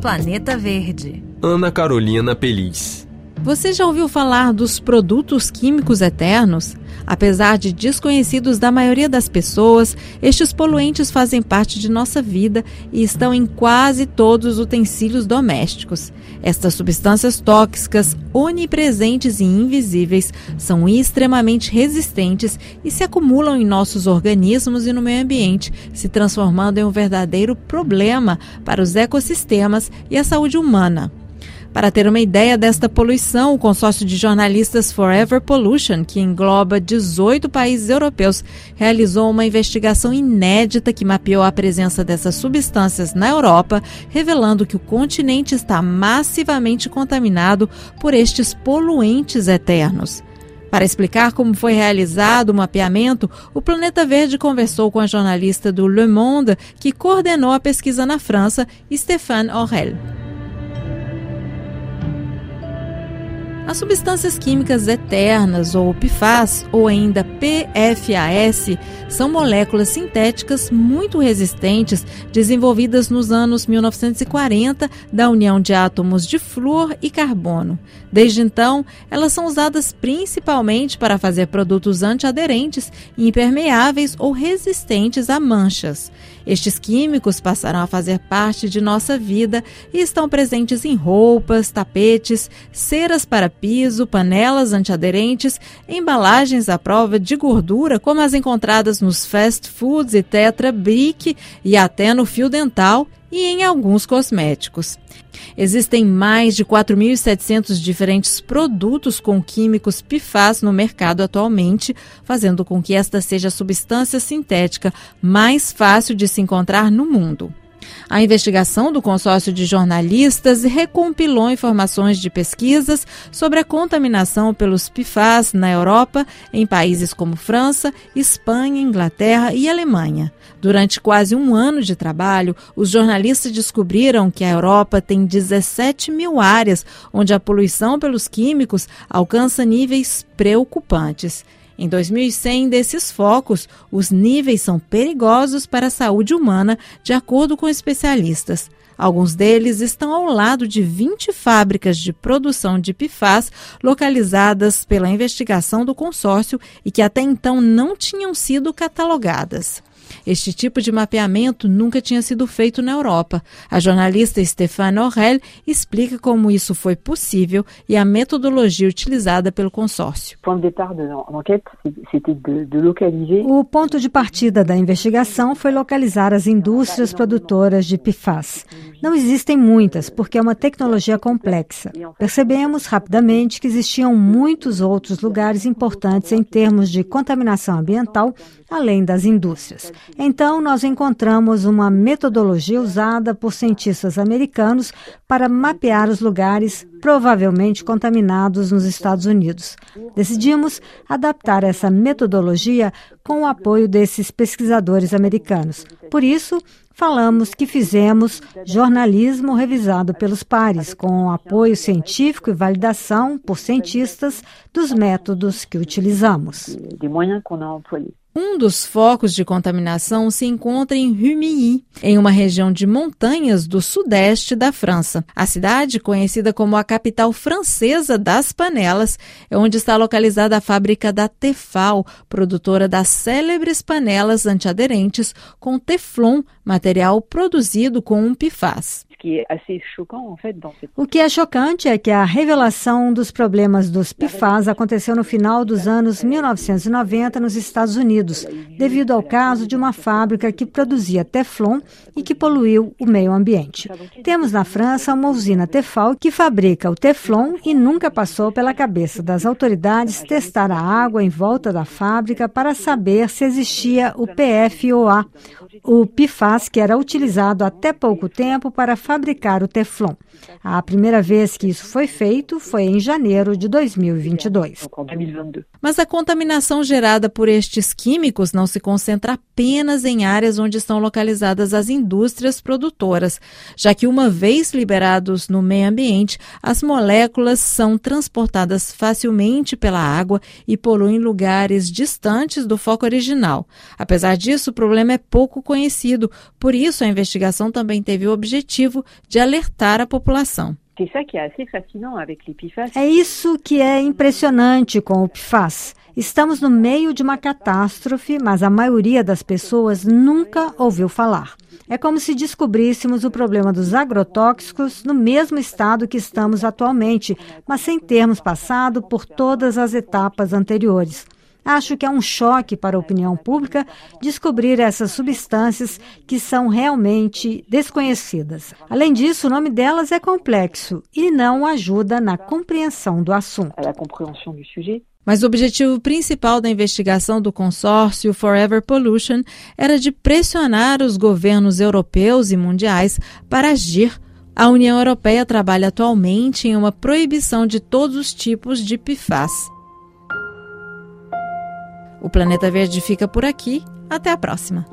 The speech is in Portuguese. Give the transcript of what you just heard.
Planeta Verde. Ana Carolina Pelis. Você já ouviu falar dos produtos químicos eternos? Apesar de desconhecidos da maioria das pessoas, estes poluentes fazem parte de nossa vida e estão em quase todos os utensílios domésticos. Estas substâncias tóxicas, onipresentes e invisíveis, são extremamente resistentes e se acumulam em nossos organismos e no meio ambiente, se transformando em um verdadeiro problema para os ecossistemas e a saúde humana. Para ter uma ideia desta poluição, o consórcio de jornalistas Forever Pollution, que engloba 18 países europeus, realizou uma investigação inédita que mapeou a presença dessas substâncias na Europa, revelando que o continente está massivamente contaminado por estes poluentes eternos. Para explicar como foi realizado o mapeamento, o Planeta Verde conversou com a jornalista do Le Monde, que coordenou a pesquisa na França, Stéphane Aurel. As substâncias químicas eternas, ou PFAS, ou ainda PFAS, são moléculas sintéticas muito resistentes desenvolvidas nos anos 1940 da união de átomos de flúor e carbono. Desde então, elas são usadas principalmente para fazer produtos antiaderentes, impermeáveis ou resistentes a manchas. Estes químicos passaram a fazer parte de nossa vida e estão presentes em roupas, tapetes, ceras para piso, panelas antiaderentes, embalagens à prova de gordura, como as encontradas nos fast foods e Tetra Brick e até no fio dental e em alguns cosméticos. Existem mais de 4.700 diferentes produtos com químicos PFAS no mercado atualmente, fazendo com que esta seja a substância sintética mais fácil de se encontrar no mundo. A investigação do consórcio de jornalistas recompilou informações de pesquisas sobre a contaminação pelos PFAS na Europa, em países como França, Espanha, Inglaterra e Alemanha. Durante quase um ano de trabalho, os jornalistas descobriram que a Europa tem 17 mil áreas onde a poluição pelos químicos alcança níveis preocupantes. Em 2100 desses focos, os níveis são perigosos para a saúde humana, de acordo com especialistas. Alguns deles estão ao lado de 20 fábricas de produção de PFAS localizadas pela investigação do consórcio e que até então não tinham sido catalogadas. Este tipo de mapeamento nunca tinha sido feito na Europa. A jornalista Stéphane Aurel explica como isso foi possível e a metodologia utilizada pelo consórcio. O ponto de partida da investigação foi localizar as indústrias produtoras de PFAS. Não existem muitas, porque é uma tecnologia complexa. Percebemos rapidamente que existiam muitos outros lugares importantes em termos de contaminação ambiental, além das indústrias. Então, nós encontramos uma metodologia usada por cientistas americanos para mapear os lugares provavelmente contaminados nos Estados Unidos. Decidimos adaptar essa metodologia com o apoio desses pesquisadores americanos. Por isso, falamos que fizemos jornalismo revisado pelos pares, com apoio científico e validação por cientistas dos métodos que utilizamos. Um dos focos de contaminação se encontra em Rumilly, em uma região de montanhas do sudeste da França. A cidade, conhecida como a capital francesa das panelas, é onde está localizada a fábrica da Tefal, produtora das célebres panelas antiaderentes com teflon, material produzido com um PFAS que assez choquant, en fait, dans cette... O que é chocante é que a revelação dos problemas dos PFAS aconteceu no final dos anos 1990 nos Estados Unidos, devido ao caso de uma fábrica que produzia Teflon e que poluiu o meio ambiente. Temos na França uma usina Tefal que fabrica o Teflon e nunca passou pela cabeça das autoridades testar a água em volta da fábrica para saber se existia o PFOA, o PFAS que era utilizado até pouco tempo para fabricar o Teflon. A primeira vez que isso foi feito foi em janeiro de 2022. Mas a contaminação gerada por estes químicos não se concentra apenas em áreas onde estão localizadas as indústrias produtoras, já que uma vez liberados no meio ambiente, as moléculas são transportadas facilmente pela água e poluem lugares distantes do foco original. Apesar disso, o problema é pouco conhecido, por isso a investigação também teve o objetivo de alertar a população. É isso que é impressionante com o PFAS. Estamos no meio de uma catástrofe, mas a maioria das pessoas nunca ouviu falar. É como se descobríssemos o problema dos agrotóxicos no mesmo estado que estamos atualmente, mas sem termos passado por todas as etapas anteriores. Acho que é um choque para a opinião pública descobrir essas substâncias que são realmente desconhecidas. Além disso, o nome delas é complexo e não ajuda na compreensão do assunto. Mas o objetivo principal da investigação do consórcio Forever Pollution era de pressionar os governos europeus e mundiais para agir. A União Europeia trabalha atualmente em uma proibição de todos os tipos de PFAS. O Planeta Verde fica por aqui. Até a próxima.